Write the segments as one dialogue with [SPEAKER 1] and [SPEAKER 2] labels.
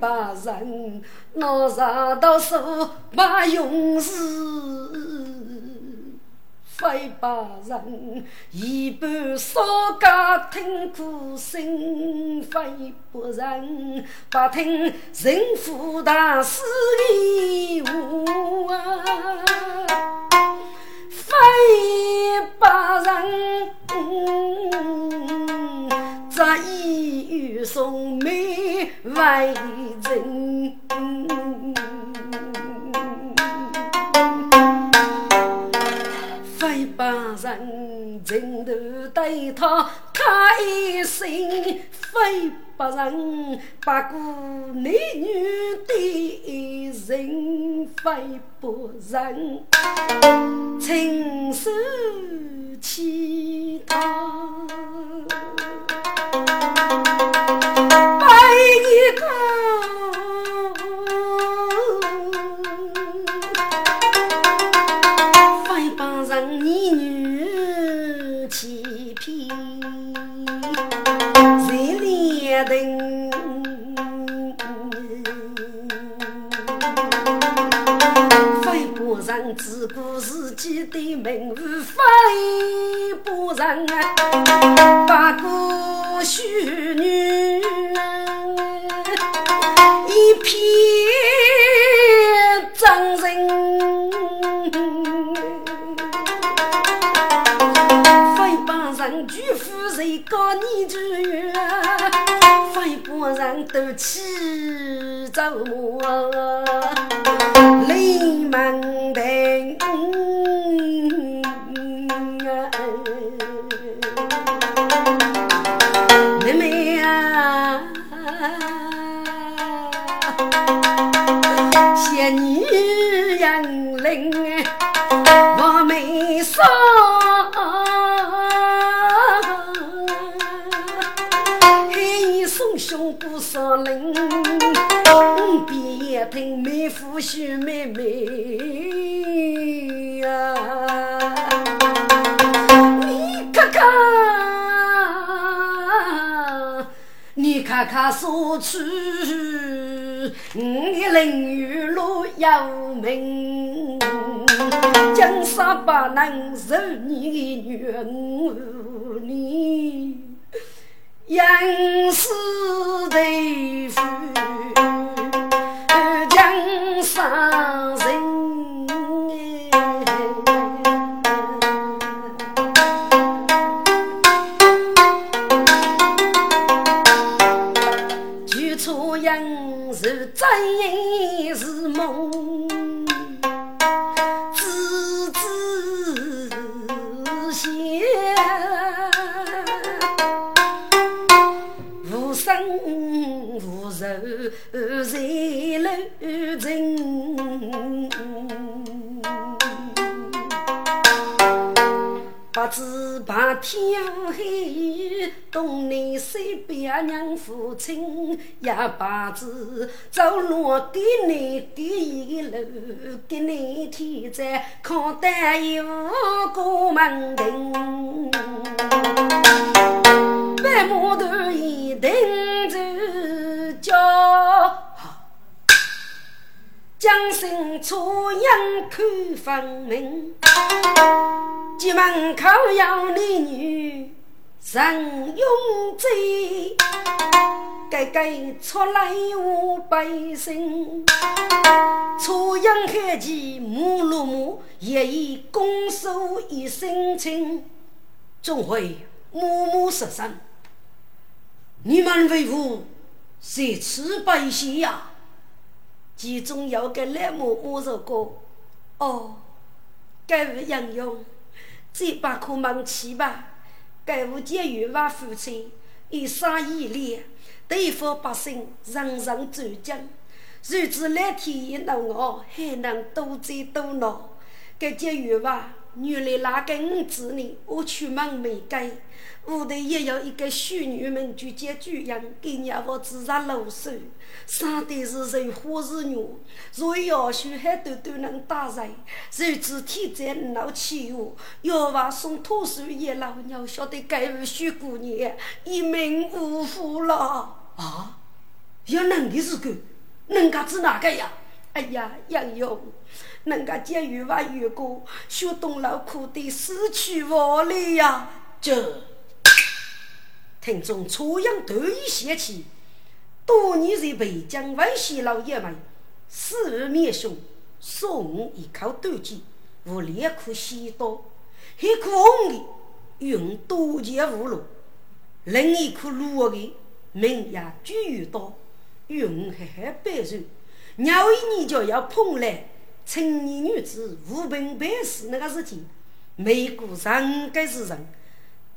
[SPEAKER 1] 把人拿上到手把勇士。非把人一半少家听苦声，非不人不听人夫大师的话啊，非把人嗯在意与送美为人。非把人情头对他太深，非把人把顾男女的人，非不人亲手乞讨，白一个。人自顾自己的名誉，非不人啊，不过虚女，一片真人，人拒夫人高你住啊，非把人都气走。妹夫说妹妹。呀，你看看，你看看说出你的淋雨路有名，江山不能受你的怨，你杨氏的父亲，也不知走路给你的一路，给你天在靠担有个门庭，白木头一顶着叫。将心出阳看分明，进门口要女女人拥挤，该该出来无百姓。出阳看见母罗母，也以拱手一声亲，终会母母失声。你们为父谁吃百姓呀？其中有个赖某某说过：“哦，该无杨勇，这把可忙去吧。该无监狱娃父亲一生一烈，对付百姓人人尊敬。如此蓝天一怒我，还能多灾多难。该监狱娃。”原来那个五子呢？我出门没改，屋头也有一个许女们就接主人，给娘我自杀露手，生的是人花是女，若要求还都都能打人，如此天灾闹起我，要娃送土树爷老娘晓得该无许姑娘一命呜呼了
[SPEAKER 2] 啊！要能的是个，能家子哪个呀？
[SPEAKER 1] 哎呀，杨勇。人家监狱娃遇过，学东老苦的死去活来呀！
[SPEAKER 2] 这听众初阳得意写起，多年在北疆外西老爷们，死而灭兄，送一口短剑，无两颗西刀，一颗红的用多剑无路，另一颗绿的明呀巨鱼刀，用黑黑白肉，鸟一年就要碰来。青年女子无凭办事那个事情，每个人该是人，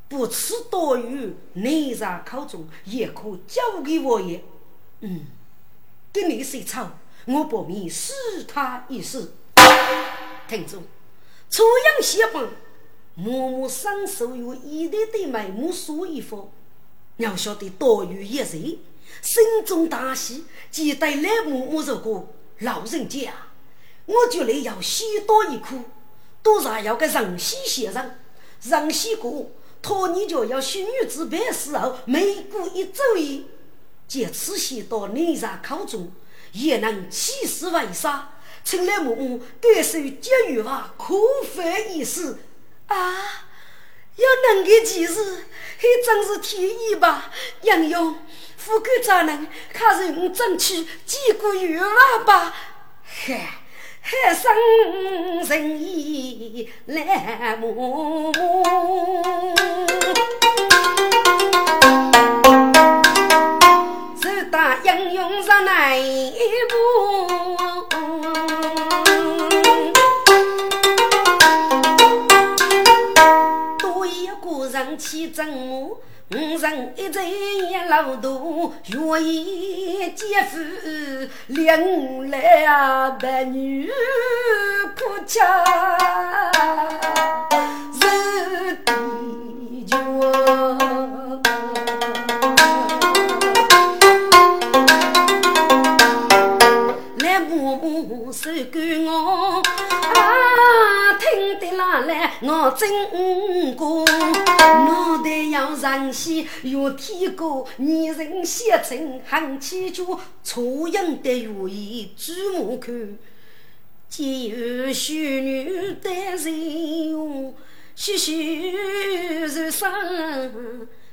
[SPEAKER 2] 不吃多余，内在口中也可交给我也。嗯，跟你谁吵，我不免试他一试。听住，初阳写本，默默伸手用一对对眉目说一番。要晓得多余一人，心中大喜，记得来默默说个老人家。我就来要西多一颗，多少要个人西先生，人西过，托你就要许女子办事后，每过一周一，借此西多内在口中，也能起死回生。请来母母感受节约吧，可犯一死
[SPEAKER 1] 啊！要能个其事，还真是天意吧？杨勇，副官长能，看是我争取几个月吧？
[SPEAKER 2] 嗨。
[SPEAKER 1] 海生仁义来暮，自打英勇上哪一步？多一个人去征募。五人一醉一老肚，愿意姐夫领来白女哭家是地脚。来母母手给我。来，我真过，我得要人先有天过，女人写成很气脚，初阳的月意注目看，见有秀女单人用，细细如霜，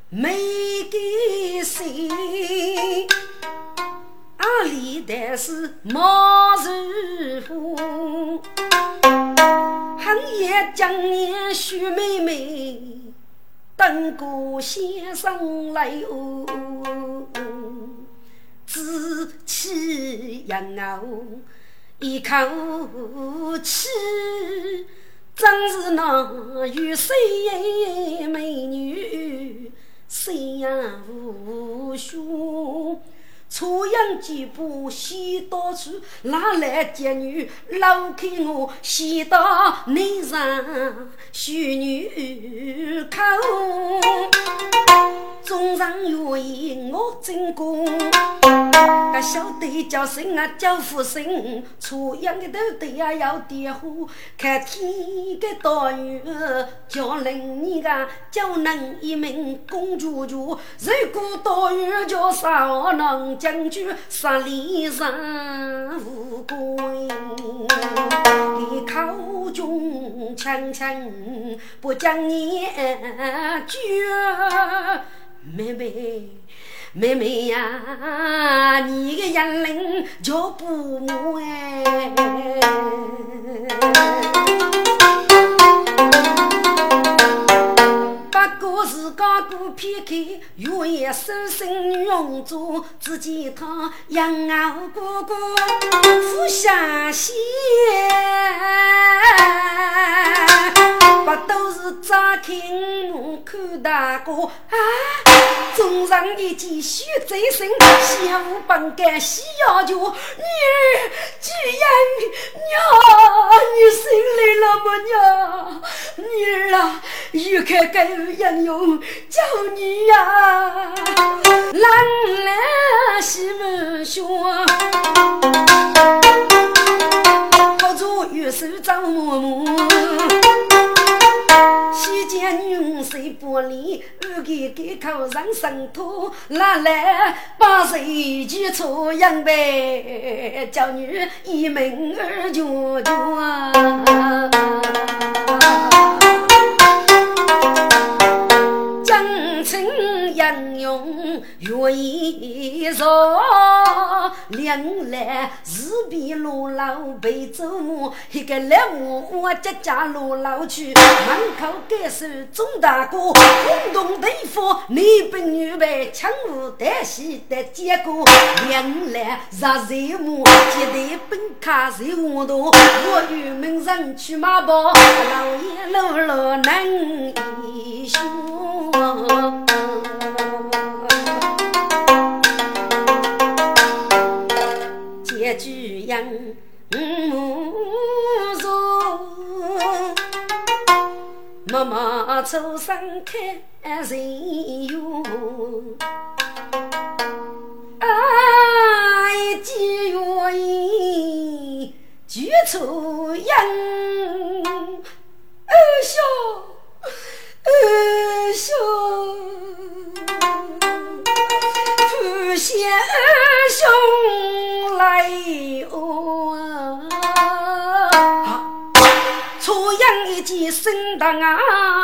[SPEAKER 1] 没给谁。阿里但是毛如虎，恨也将年许妹妹，等过先生来哦，志气扬哦，一口气，真是那玉碎美女，谁呀无数。初阳几步西到处，哪来贱女搂开我，西到内上秀女口。众人愿意我进宫，个小弟叫声啊叫福生，初阳的头对呀要点火，看天个大雨叫人你个叫人一名公主主，如果大雨叫啥能将军杀里上无关，口中轻轻不将你绝。妹妹，妹妹呀，你的眼泪叫不完。不不过是个马过片刻，月夜守身女红烛，只见他养儿哥哥俯下线，不都是张开目看大哥啊？中上一见血贼身，相互本该喜要求，女儿既然娘，你生来了么娘？女儿啊，欲看该应用叫你呀，冷来西门雪，好做玉手张嬷嬷。西见女婿不离，二给给口上生土，拿来把谁去出洋呗？叫女一门儿全全。杨勇愿意做，两来是比罗老背走马，一个来我我家家罗老去，门口感受钟大哥，轰动地方，你不女备抢舞带戏的结果，两来热热马，接待本卡在我头，我与门人去马跑，老爷路路难一说。结句样母说，妈妈出生开人哟，哎，几月一举出样，二兄，二兄。不谢二兄来哦，初阳一见生当啊，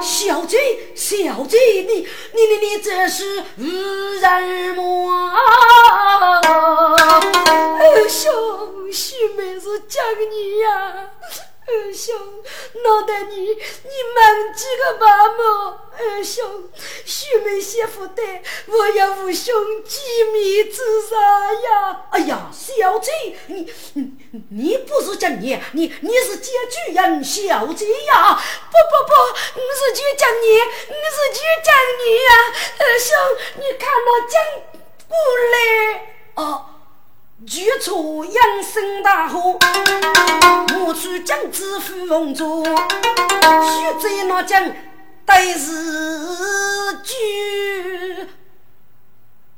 [SPEAKER 1] 小姐小姐，你你你你这是无人么？二兄许妹是讲你呀。二兄，脑袋你你忙几个爸母？二兄，许妹媳妇的，我要无兄见面之啥呀？哎呀，小姐，你你你不是讲你，你你是接主人，小姐呀？不不不，我是去讲你，我是去讲你呀！二兄，你看到讲过来哦。举出养生大河，我去将子富翁做，须在那将对是句，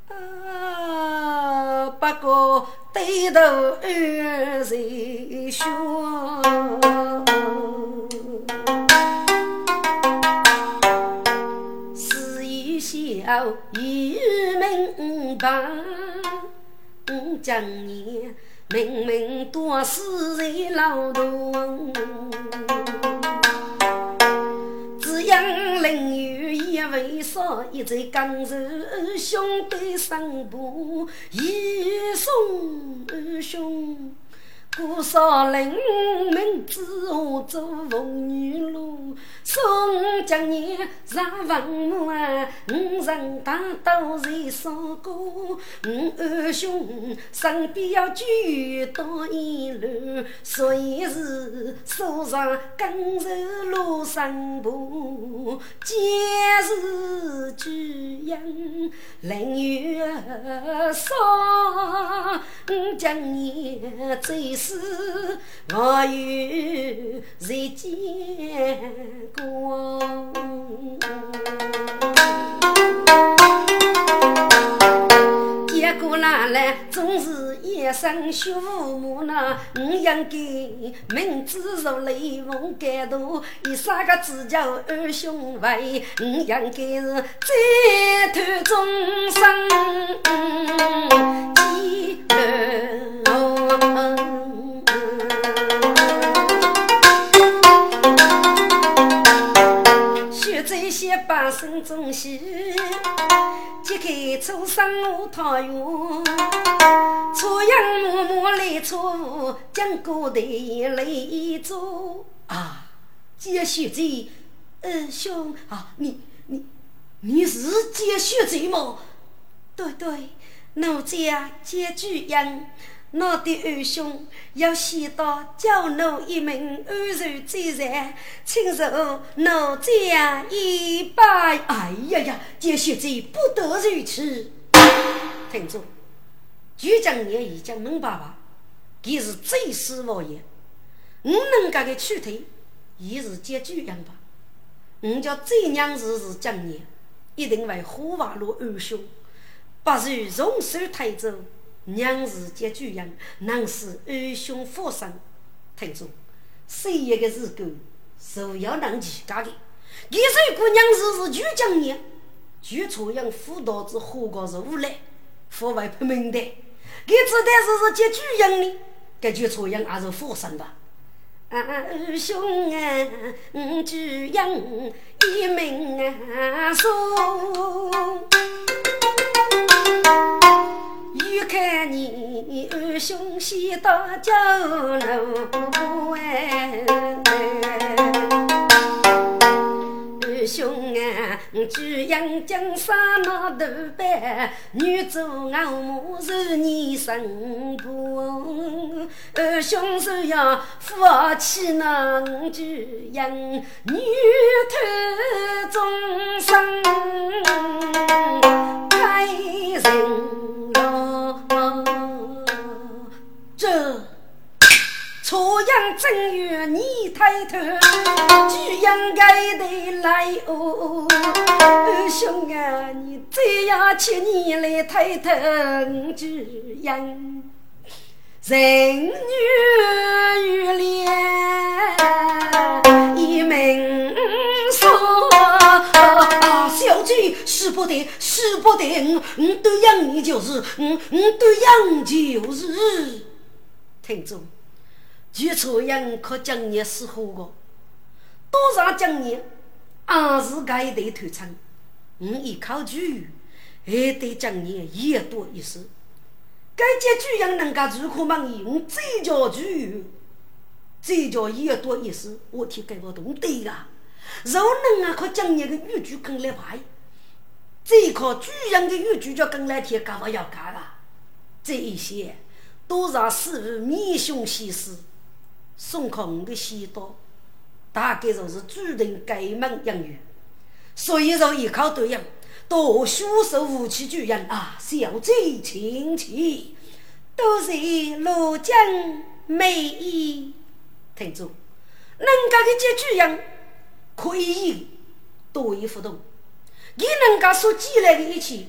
[SPEAKER 1] 啊，不过低头二人说，是一笑一明白。五将年，明明多死在劳动，只因林雨一为少，一在江州兄弟上步，一送二兄。姑少林门子我做凤女路，宋江年上文武啊，五人大都在杀过，五二兄身边要举刀一路，随时手上跟着路上步，皆是举阳林雨少，五江年最。是我有谁见过？哪来总是一身血母呢。我应该明知如雷锋感动，以三个字叫二兄妹。我应该是再头终生记得。这些百姓中喜，揭开初生无桃源，初阳默默来出，将过的来做啊！接续这二兄啊，你你
[SPEAKER 2] 你是接血罪吗？
[SPEAKER 1] 对对，奴家接巨人，我的二兄要先到教奴一名安然罪人，请受奴家一拜。
[SPEAKER 2] 哎呀呀，接血罪不得如此。听住，巨将爷已经明白吧？他是最死无言，我能给他取退，也是接巨人吧？我叫这娘子是将爷，一定会火化了二兄。不如从手抬走，娘子接巨人，能使二兄复生。听住，谁一个日狗，是要能起家的。你说姑娘是是巨将爷，据朝阳辅导子何个是无赖，父为不明的。你知道是是接巨人呢？该据朝阳还是复生吧？
[SPEAKER 1] 二兄啊，巨人一命啊送。欲看你二兄先到酒楼哎。二兄啊，举阳江山那头班，女做俺母是你生婆。二兄是要夫妻能举阳，女头终生开人。
[SPEAKER 2] 这。初阳正月你抬头，就应该得来哦。二兄啊，你这样请你来抬头，巨阳人女玉莲一门说，小姐使不得，使不得，我对养你就是，我我对养就是，听住。据朝阳可将你死活个，多少将你俺是该得头称，我依靠剧，还得将你也多一丝。该结剧人能够如何满意？我这叫剧，这叫也多一丝。我听该不懂对啊。若能啊，可将你个语句跟来排，这靠剧人的语句就跟来听，干不要干了。这一些都是师傅面雄西施。孙悟空的西道，大概就是注定改门养育，所以说依靠对应，多学手武器巨人啊，小贼亲戚，都是罗江美意。听住，能够的这巨人可以多一互动，你能够说起来的一切，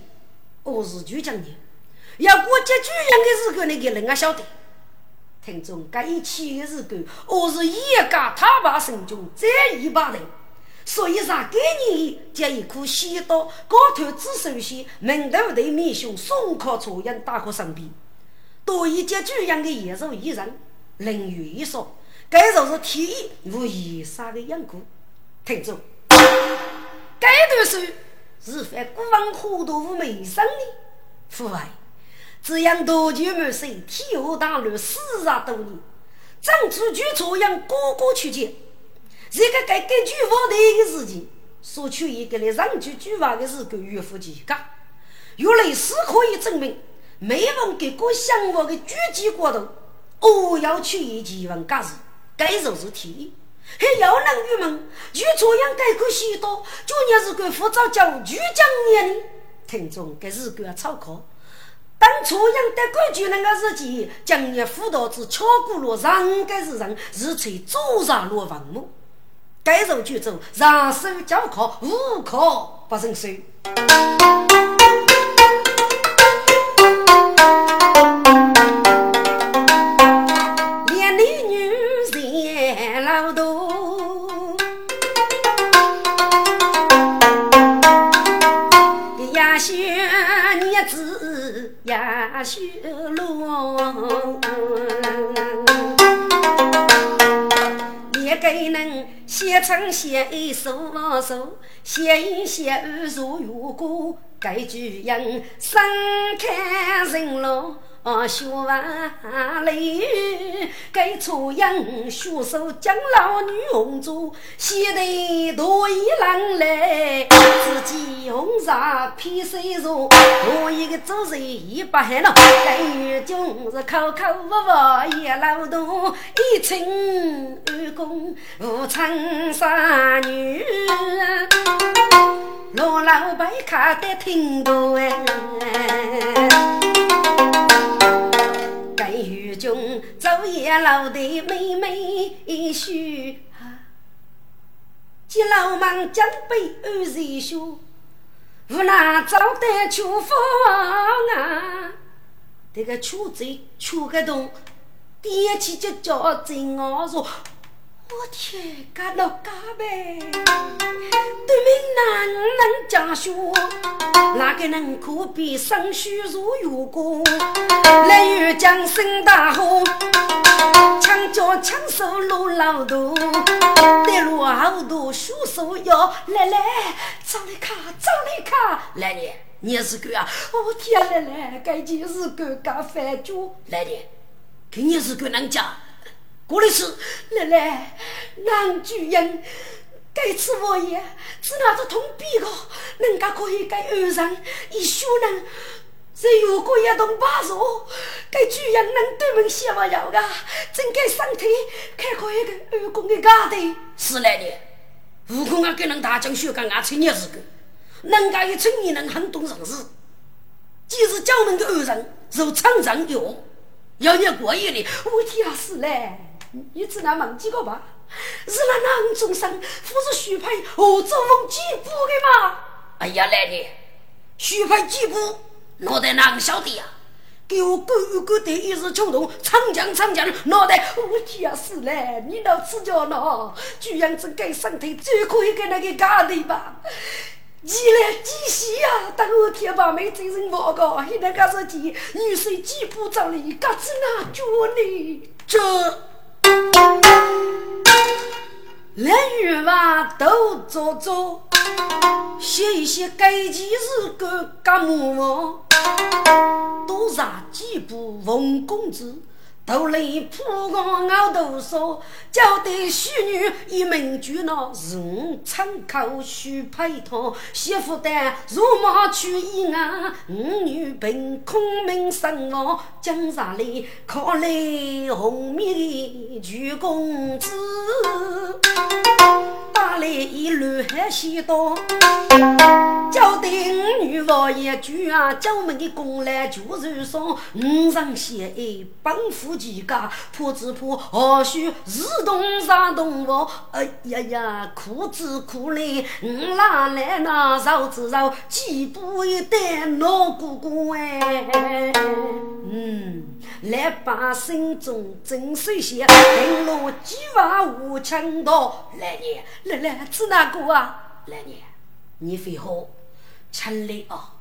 [SPEAKER 2] 我是就讲的，要过这巨人的时候，你给人家晓得。听众，这一切的日子，我是一家他把神中这一把人，所以啥给你将一颗西刀，高头只首先门头对面兄松靠朝阳打过身边，多一件巨样的野兽一人，人语一说，该就是天意无以杀的样故。听众，该段书是犯古往虎毒无美声的，父爱。这样多久没岁，天下大乱四十多年，张出去朝阳哥哥去见，这个该根据我的一个事情，说出一个来上去举法的是个岳父几个，有类似可以证明，每逢给个相我的举击过头，我要去一几问干事，该就是天意，还有人郁闷，就朝阳该个许多，就你是个负责教举讲年，听众该是个草考。当初养的规矩那个日期，将你辅导子敲鼓锣，上该是人，日吹早上落坟墓，该走就走，上手教考，无考不认输。呀，修路，你给人写成写一首首，写一写二如如歌，该句人生看人路，
[SPEAKER 1] 学万里，该出洋学手将老女红烛，西头多一郎来，自己红纱披水茶，我一个做人一把汗了，该女军是口口无无也劳动，一清二公无称三女，老老白看得挺多哎。该与君昼夜劳的妹妹婿啊，见老忙将背二人书，无奈早得秋风啊。这个秋贼秋个洞，点起就叫真我说。我天，干老家呗！对面男能家学，哪个能可比生须如月光？来遇江声大河，枪脚枪手路老大，带路好多凶手要来来，找你看，找你看，来人，你是个啊？我天，来来，该件事个干饭桌，来人，今年是个能家。过来是奶奶，男主人，这次我也只拿着铜币个，人家可以给二人一修人，只有过一栋八座，给主人能对门写不要个，真给身体开阔一个二公的家的。是来的，悟空啊，给人大将学个俺青年是个，人家一青年人很懂人事，既是教门的二人，如常人有，要你过夜的，我天啊，是嘞。你只能忘记个吧？是那囊中生，不是许配何作风几步的吗？哎呀，来的许配几步，脑袋哪晓得呀？给我狗狗的一时冲动，长江长江脑袋，我天啊，是嘞！你老吃叫呢？居然只给身体最可以给那个家的吧？你来几细呀？等我天把妹真人报告，现在开始记女婿几步走哩，嘎子哪脚呢？这。来与娃都做做，写一些该件事个干么？多杀几部文公子。都来铺个熬豆烧，交代许女一门举闹，是我参考许配套，媳妇的如马去意外，五女凭空名生活，江上里靠来红面举公子。打来一路海西多，交代五女王一句啊，叫门的公来就是说，五上写爱帮扶几家，怕只怕何须自动上动我？哎呀呀，苦之苦来，五哪来那绕子绕，几步一单老姑姑哎，嗯。来把心中真水些，平路几万无强盗。来年，来来，指哪个啊？来年，你废话，陈雷啊，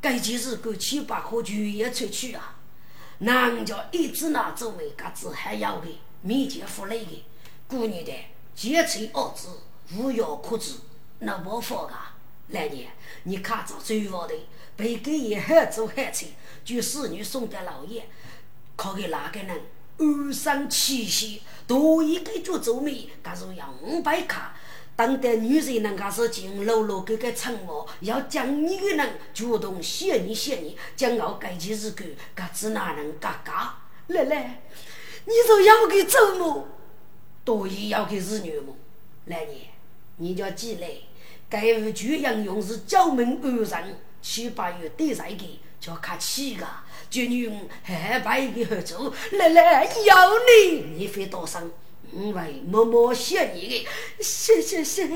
[SPEAKER 1] 该件事够七八颗全也出去啊。人家一直拿走为嘎子还要的，面前付来的，姑娘的洁身二字，无药可治，那没法噶。来年，你看着最好的，被给也害走害钱，就侍女送给老爷。可给哪个人二三七夕，多一个就做媒，假如要五百卡，当代女人能够是进楼楼给个承诺，要将你的人主动谢你谢你，将要改起日干，嘎子哪能嘎嘎？奶奶，你说要给周么？多一要给日女么？来年你叫记来，该日就应用是教门安人，七八月对谁给叫客气个。就女还把一个合作，来来要你，你非多生，我会默默谢你的，谢谢谢。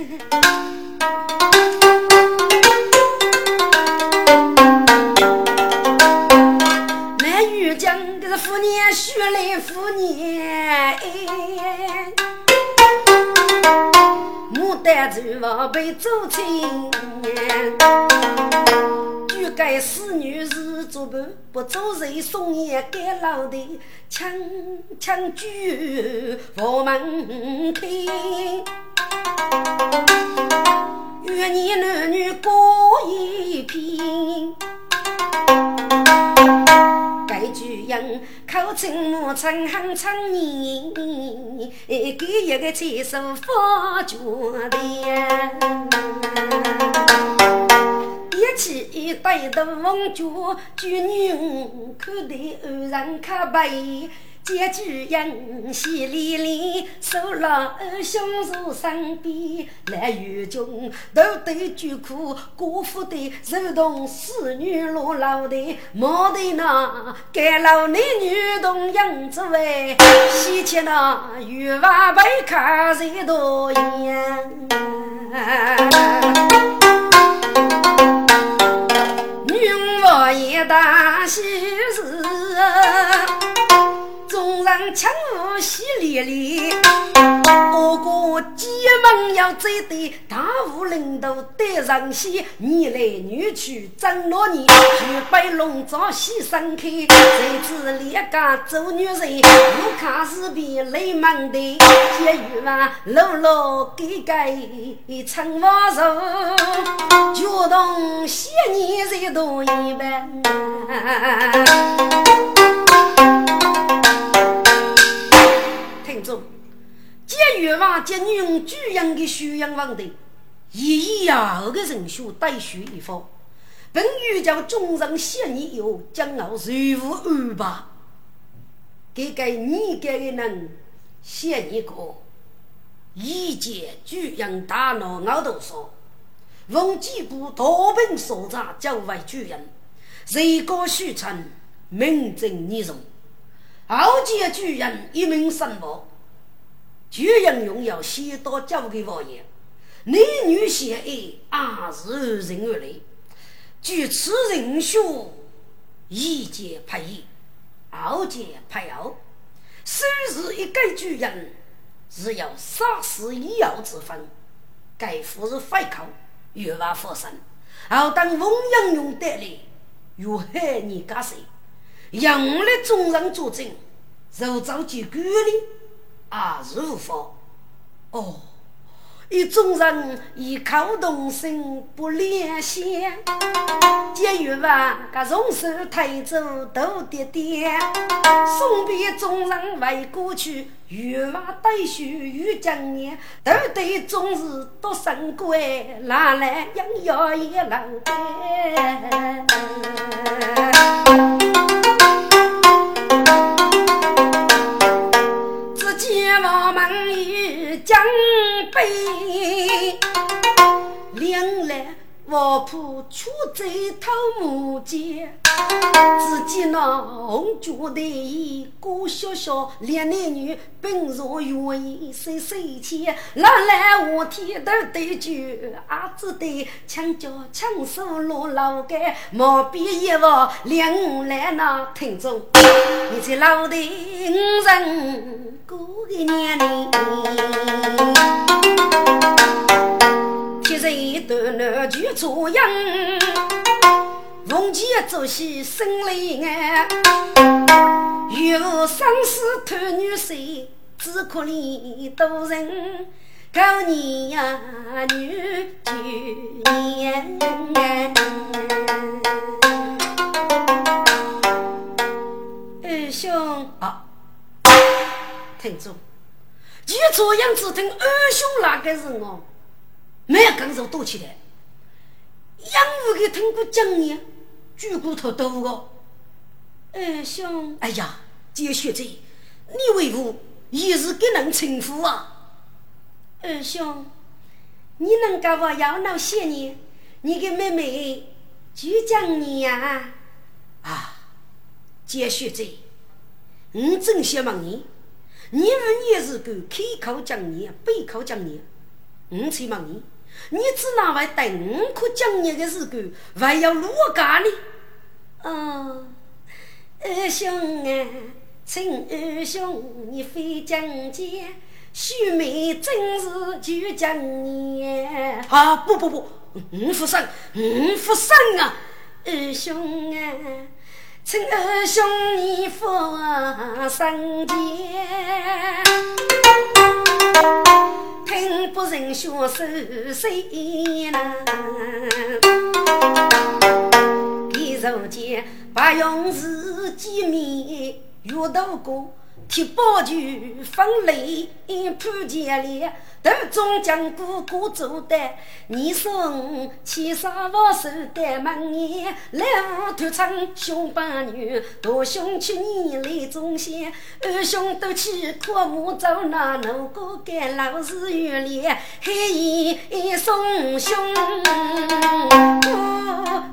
[SPEAKER 1] 那玉江的是妇年，雪来妇年，牡丹洲王被走亲。该死女是做伴，不做人送也该老的，强强举佛门开，愿你男女过一片。该白居人，口称我称行称年，给一个亲手发脚的。一起带头风脚，举女看待偶然可悲。结局人喜连连，守了兄如身边。来雨中头对酒苦，姑父的如同死女落老的，莫得那该老的女童样滋味。喜气那与娃被看谁多眼？人抢舞喜连连，我哥急忙要走的大武领导得上戏，你来女去争罗你，举杯龙爪喜盛开，谁知烈家做女人，不看视频泪满的，结语嘛搂搂给给唱花手，就当谢你这多一般。听众，借越王接女人主人的修养问题，一呀二个人数带学一方，本欲将众人谢你有将要随无安排，给给你给的人谢你个，一见主人大脑熬头说，逢几部大兵所长交为主人，谁个许成名正言顺。后见主人一名身亡，主人拥有许多交给王爷，男女相爱也是人而来。据此人说，一见拍一，二见拍二，虽是一个主人，是有杀死一药之分。该夫是废口，越发发生。而当翁阳勇得来，又害你家谁？杨力众人作证，如遭结果哩，啊如佛。哦，一众人异口同声不联想，节约吧，个从手抬走都点点，送别众人回过去，越娃带袖与将年，都对终日多生贵，哪来养要一老北，两来。卧铺出在头目间，只见那红脚的衣，郭小小两男女并若愿意谁谁牵，哪来我天头对酒，阿只得枪脚枪手落老街，毛笔一握两来那听众，你这老的五人过个年龄。一人断难就做样，逢前做戏生泪眼，有生死托女婿，只可怜多人靠你呀女眷。二兄啊，听住，你这样子听二兄那个人哦。没有感受多起来，养父给通过经验，举骨头多个。二兄，哎呀，这学者，你为父也是给人称呼啊。二兄，你能够我要闹些年，你的妹妹就讲你呀。啊，这学者，我真想问你，你们也是个开口讲你，闭口讲你，我才问你。你只拿为等可讲你的时候，还要如家呢？哦，二兄啊，请二兄你非讲解，秀妹真是就讲你
[SPEAKER 2] 啊！不不不，我不生，我不生啊！
[SPEAKER 1] 二兄啊，请二兄你放生解。听不人说是谁呢？一如间，白勇士见面欲渡过。铁宝驹风雷破剑裂，斗中将鼓鼓奏的。你送千杀万手的门眼，来无突唱兄八女，大兄去年来中仙，二兄斗气阔木走那奴哥干老是月连，黑衣送兄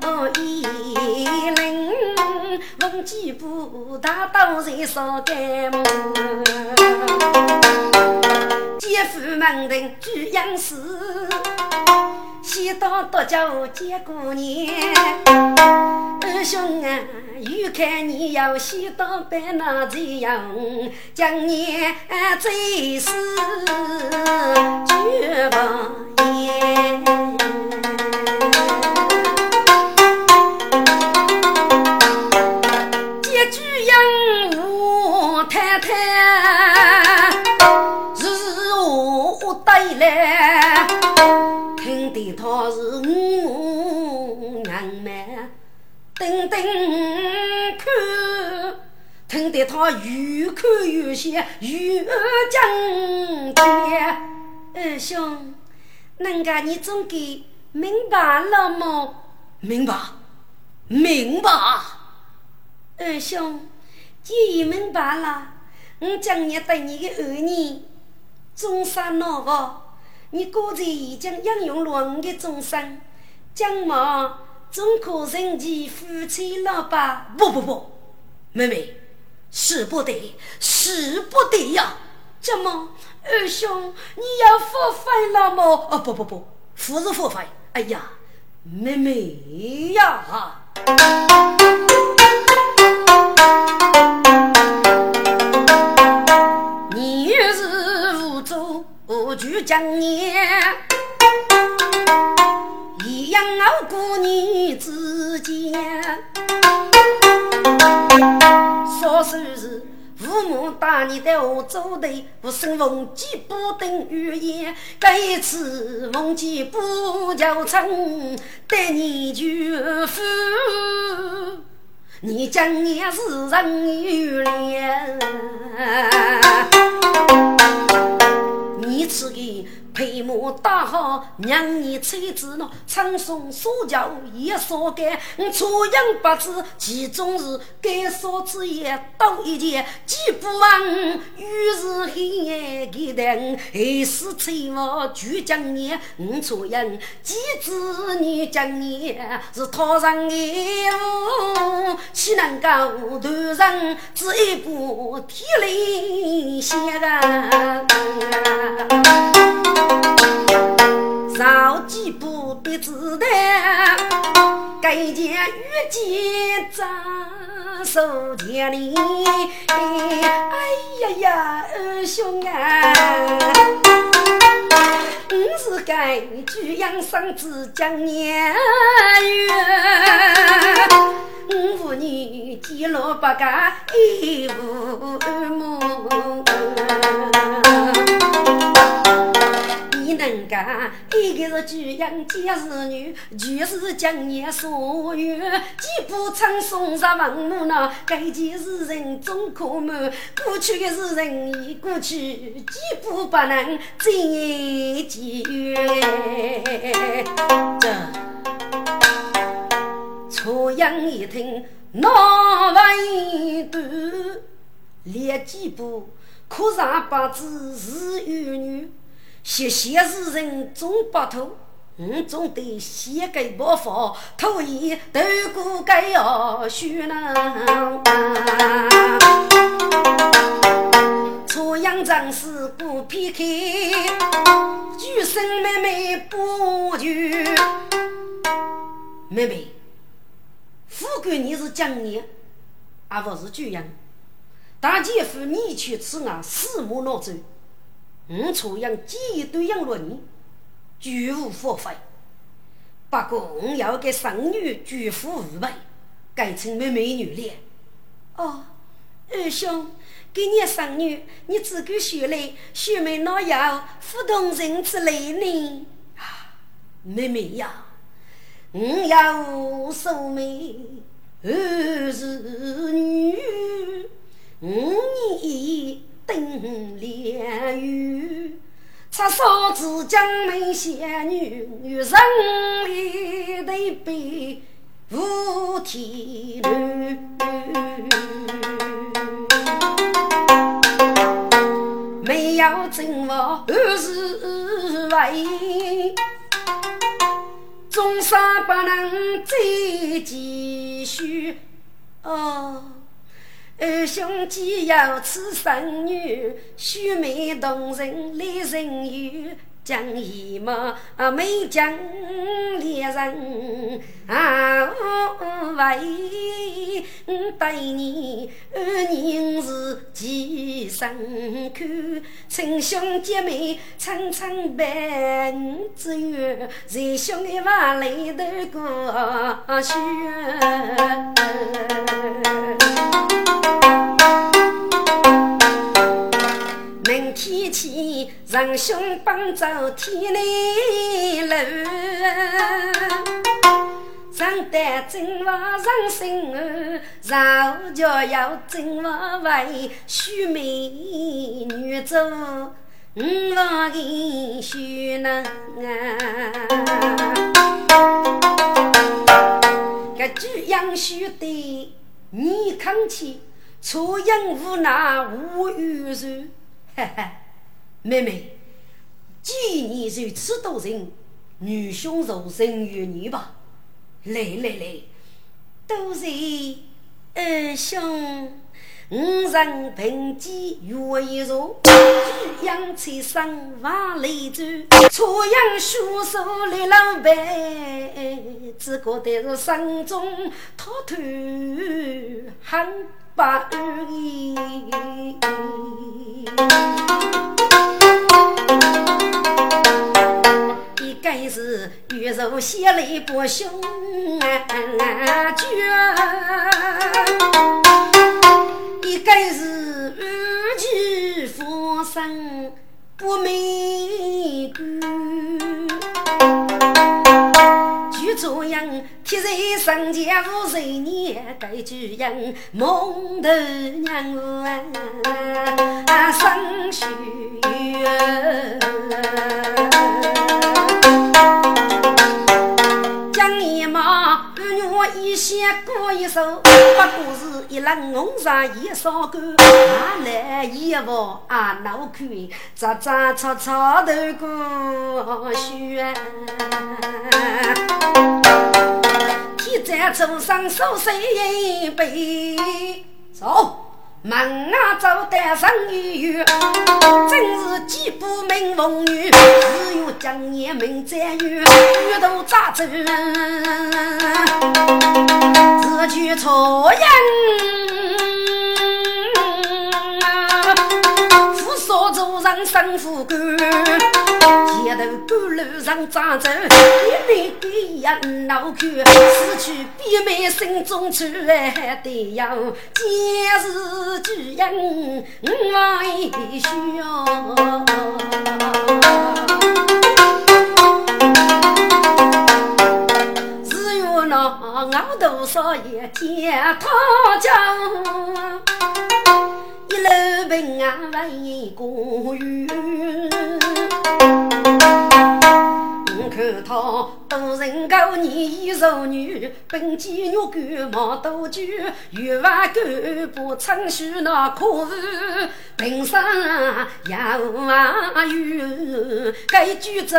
[SPEAKER 1] 过一林，闻几步大刀在手干。姐夫门人举阳事，先到多久见过年？二兄啊，又看你要先到白那这样，将年最是绝不言。来，听得他是我娘们，等等看，听得他越看越像越讲的。二兄，人家你总给明白了吗？
[SPEAKER 2] 明白，明白。
[SPEAKER 1] 二兄，既然明白了，我将你对你的儿女。中山老个，你刚才已经引用了我的终身，将嘛总可认其夫妻了吧？
[SPEAKER 2] 不不不，妹妹，是不得，是不得呀！
[SPEAKER 1] 怎么，二兄你要付费了吗？
[SPEAKER 2] 哦不不不，不是付费。哎呀，妹妹呀！
[SPEAKER 1] 举将年，一样熬过年之间。少数是父母打你的恶作对，不生逢记不等语言。这一次逢记不叫成，对你就负。你将年是人有脸。你此个配马大好，让你妻子喏，唱诵说教也说干，初阳八字其中是该说之言多一件，既不忘于是黑夜给灯，还是催我去讲你，我初阳几子你讲你是讨上业务，岂能够断人只一步天雷线啊！绕几步的子弹，该见遇见张守千里。哎呀呀，二兄啊，你是该举阳生子将年月，我妇女几老八家一无母。人家一个是举阳皆是女，就是将年所愿，几步唱送上文母呢？该件事人总可瞒，过去的事人已过去，几步不能再见缘。这初阳一听，脑门一短，连几步可上八字是有女。谢谢世人总不图，我总得先给不放，头一头骨该要学呢。初阳正是不撇开，举身妹妹不举。妹妹，富贵你是江年，而不是举人。大姐夫你去吃啊，四目闹走。我初养几对养论，绝无花费。不过我要给孙女祝福五倍，改成美美女了。哦，二兄，给你孙女，你自个学来，学妹哪有不同人之类呢？
[SPEAKER 2] 啊，妹妹呀，我要素妹，
[SPEAKER 1] 儿是女，五年登连雨，插嫂子将门仙女，人里得被无天女。没有正我二是为。终生不能再继续。哦，二兄既有此生女，须眉动人泪人雨。将一马没将猎人啊为对你二人是几深刻，亲兄姐妹层层伴之缘，在兄弟娃里头过血。明天起，仁兄帮走天内路，上得正话上心儿，然后就要正话为许美女做五房的婿呢。这句杨须的你看起，初阳无奈无语人。哈哈，妹妹，既你如此多情，女兄就人与你吧。来来来，都是二兄，五人平肩月一坐，举阳翠上万里走，初阳书手立老白，只觉得是心中滔滔恨。把意，一个是玉手血泪不胸绝，一个是二气风生不美就这样，天在上前无十年，该句人蒙头娘啊，生须月。将一马，我一先过一手，不过是一轮红纱一扫干，哪来一副啊脑壳，扎扎草草头过血。你在桌上手写一杯，走。门啊走得上一月，真是几不名凤女，只有江年名在月，月头扎针，自去错人。少做人生富贵，街头半路上站着，一脸给人脑壳，失去闭门心中愁，得要今日巨人为需要。只有那熬多少夜见他家。楼平安为公园，看他多人高年已熟女，本肌肉干毛多久，月娃干不撑须那可是平生也无啊有，该举走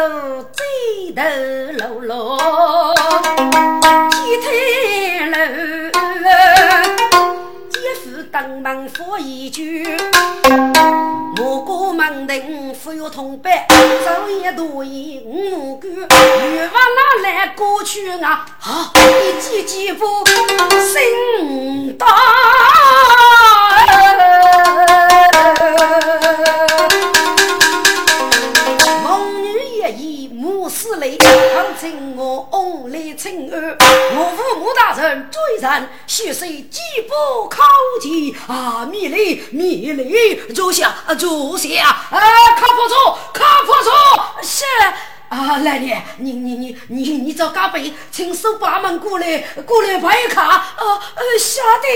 [SPEAKER 1] 最头落落，天台楼。登门佛一句，我过门庭复有同伴，昼夜多言五干，欲望哪来过去啊？好，一记几步心大。请我翁来请儿，我父母大人追人，血水几步靠近啊！米粒，米粒，坐下，坐下，啊！靠不住，靠不住，
[SPEAKER 2] 是啊，来人，你你你你你找嘎贝，请手把门过来，过来拍卡。啊呃，晓得。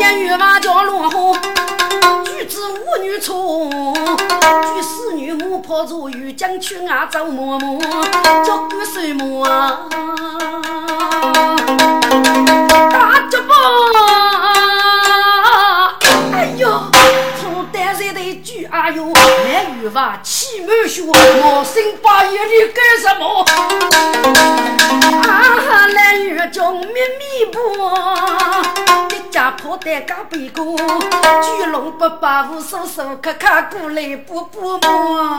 [SPEAKER 1] 烟雨瓦叫落花，举子舞女错，举四女母婆坐玉江去啊走磨磨，脚骨碎磨啊，大脚步。哎呦！哎呦，蓝玉娃气满胸，我心八月里干什么？啊，蓝玉叫咪咪婆，一家婆带个背锅，巨龙不把无手手，咔咔过来补补摸。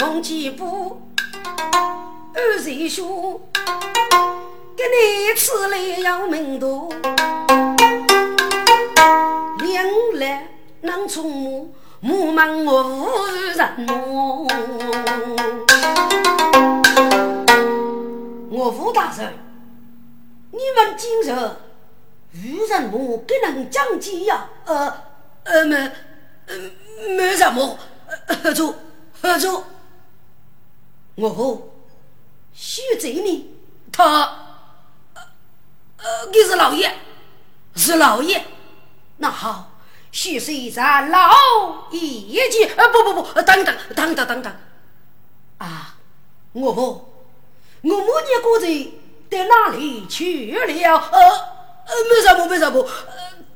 [SPEAKER 1] 王继步，二岁兄，给你吃了要命多。能出木，木门我无人么？我吴大人，你们今日无人么？给人讲解呀？呃呃没呃没什么，合作合作。我和徐贼呢？他呃呃，你是老爷，是老爷，那好。许岁在老一句，啊不不不，等等等等等等，啊，我不，我母年过节到哪里去了？呃呃，没什么没什么，呃，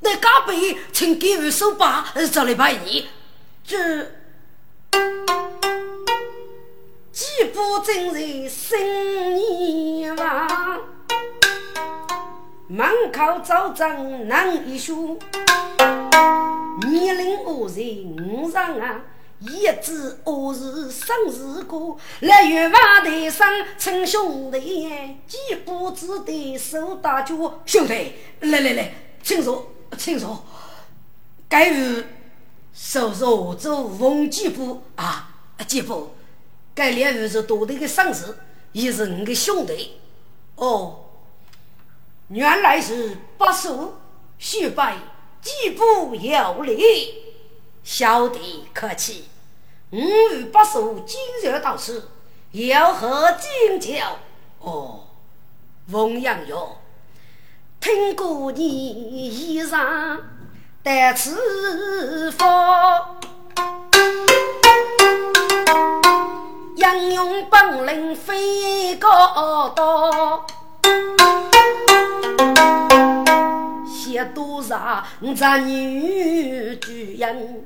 [SPEAKER 1] 在家北请给我手把找来拜年，这几步正在新年房，门口早张难一书。年龄二十五上啊，一知我是生日过，来月房台上称兄弟，几步子的手打脚，兄弟，来来来，请坐，请坐。该日收拾我做冯继父啊，继父，该两日是多的个生日，也是你的兄弟。哦，原来是八叔续拜。几步有礼，小弟客气。五语不熟，今日到此，有何敬酒？哦，翁阳哟，听过你衣裳得此方，英勇本领非高刀。写多少咱女主人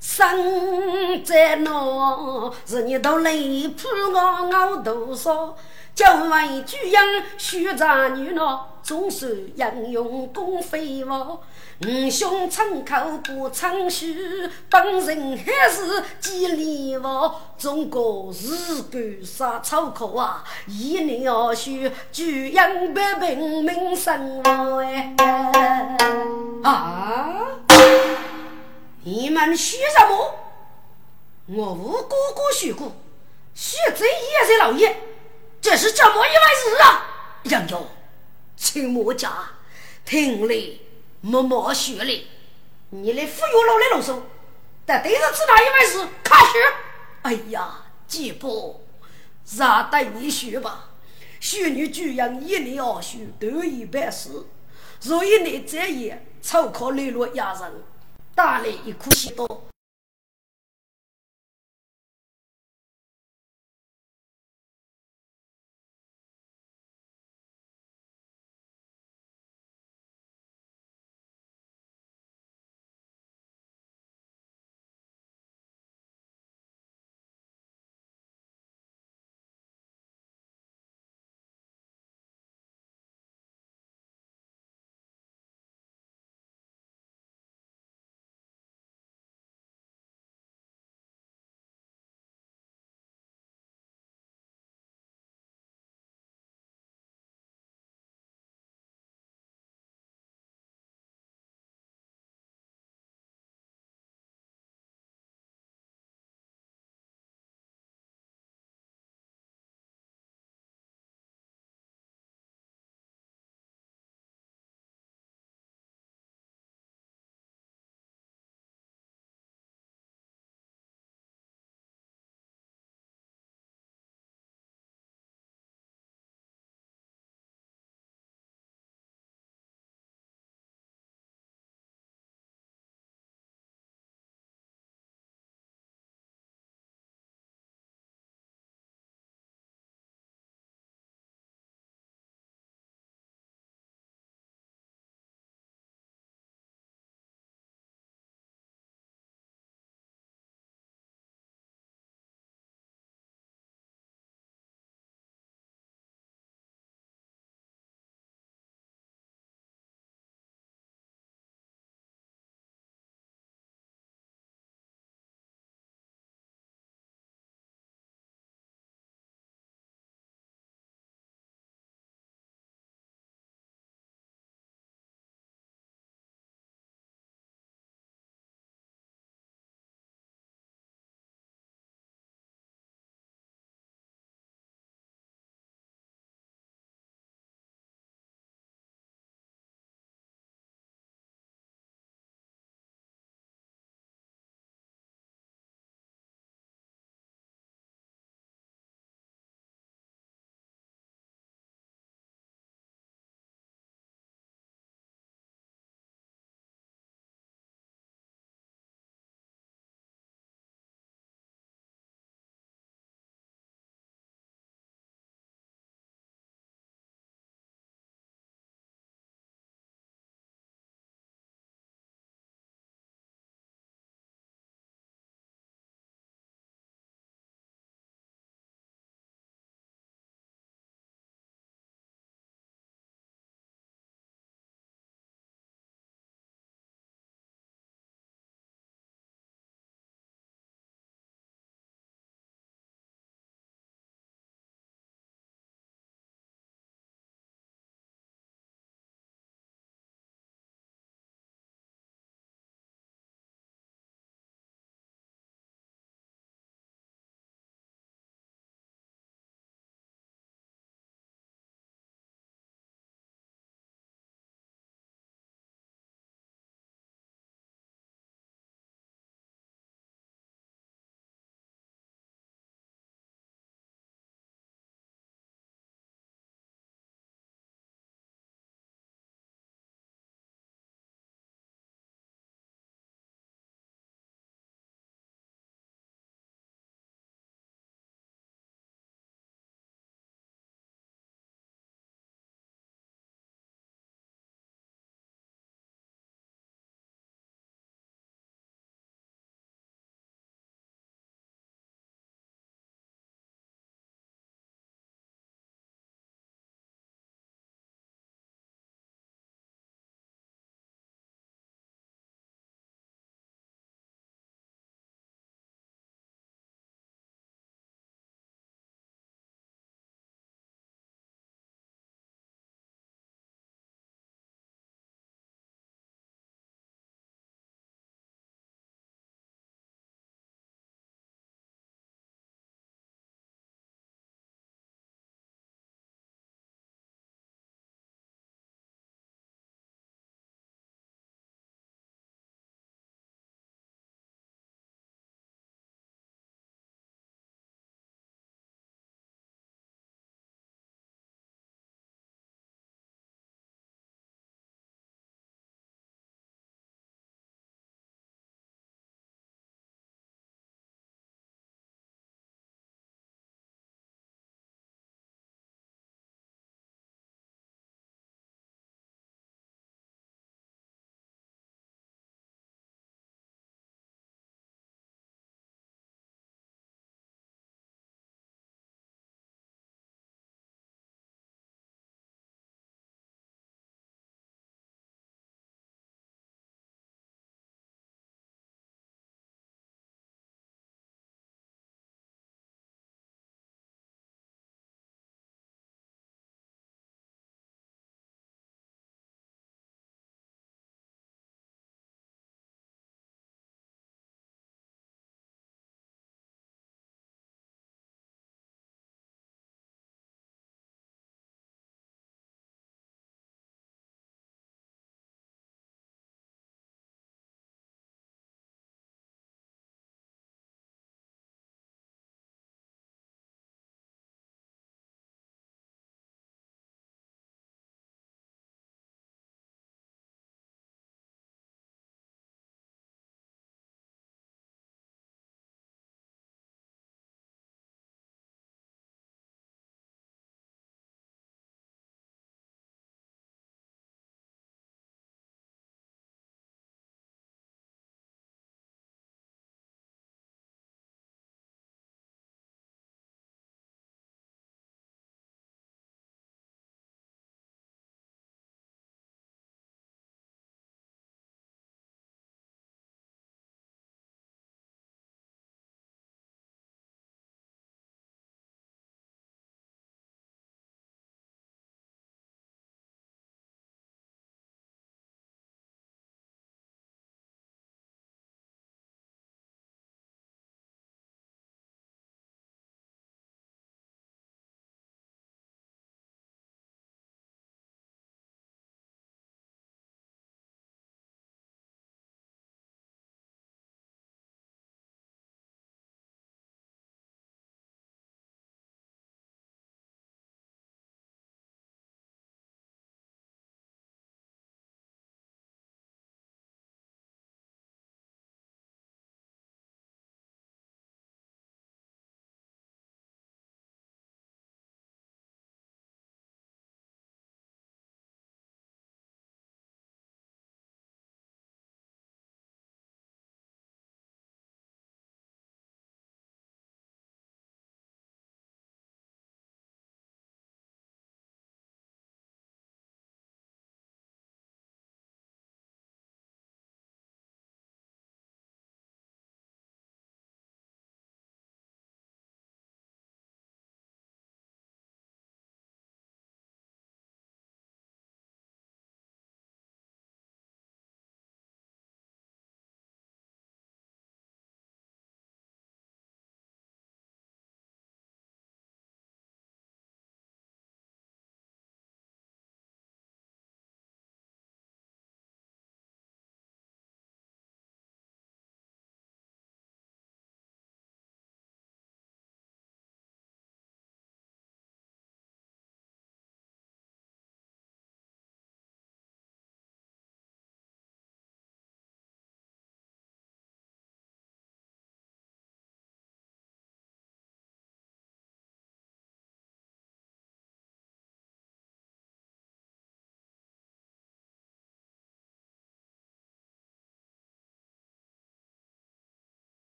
[SPEAKER 1] 生在那，是你都累破我熬多少？叫万主人许咱女呢，总是英勇共飞舞。五兄称口不称虚，本人还是几里话。中国是个啥粗口啊？一年要学主人百平民生活哎！啊！你们学什么？我无哥哥学过，学这也是老爷，这是怎么一回事啊？杨勇，请莫家听令。默默学哩，你来忽悠老来啰嗦，但对着知道一回事，开始。哎呀，姐夫，让带你学吧。学女居然一年二学，多一办事。若一年这样，抽考磊落压人，打来一颗心多。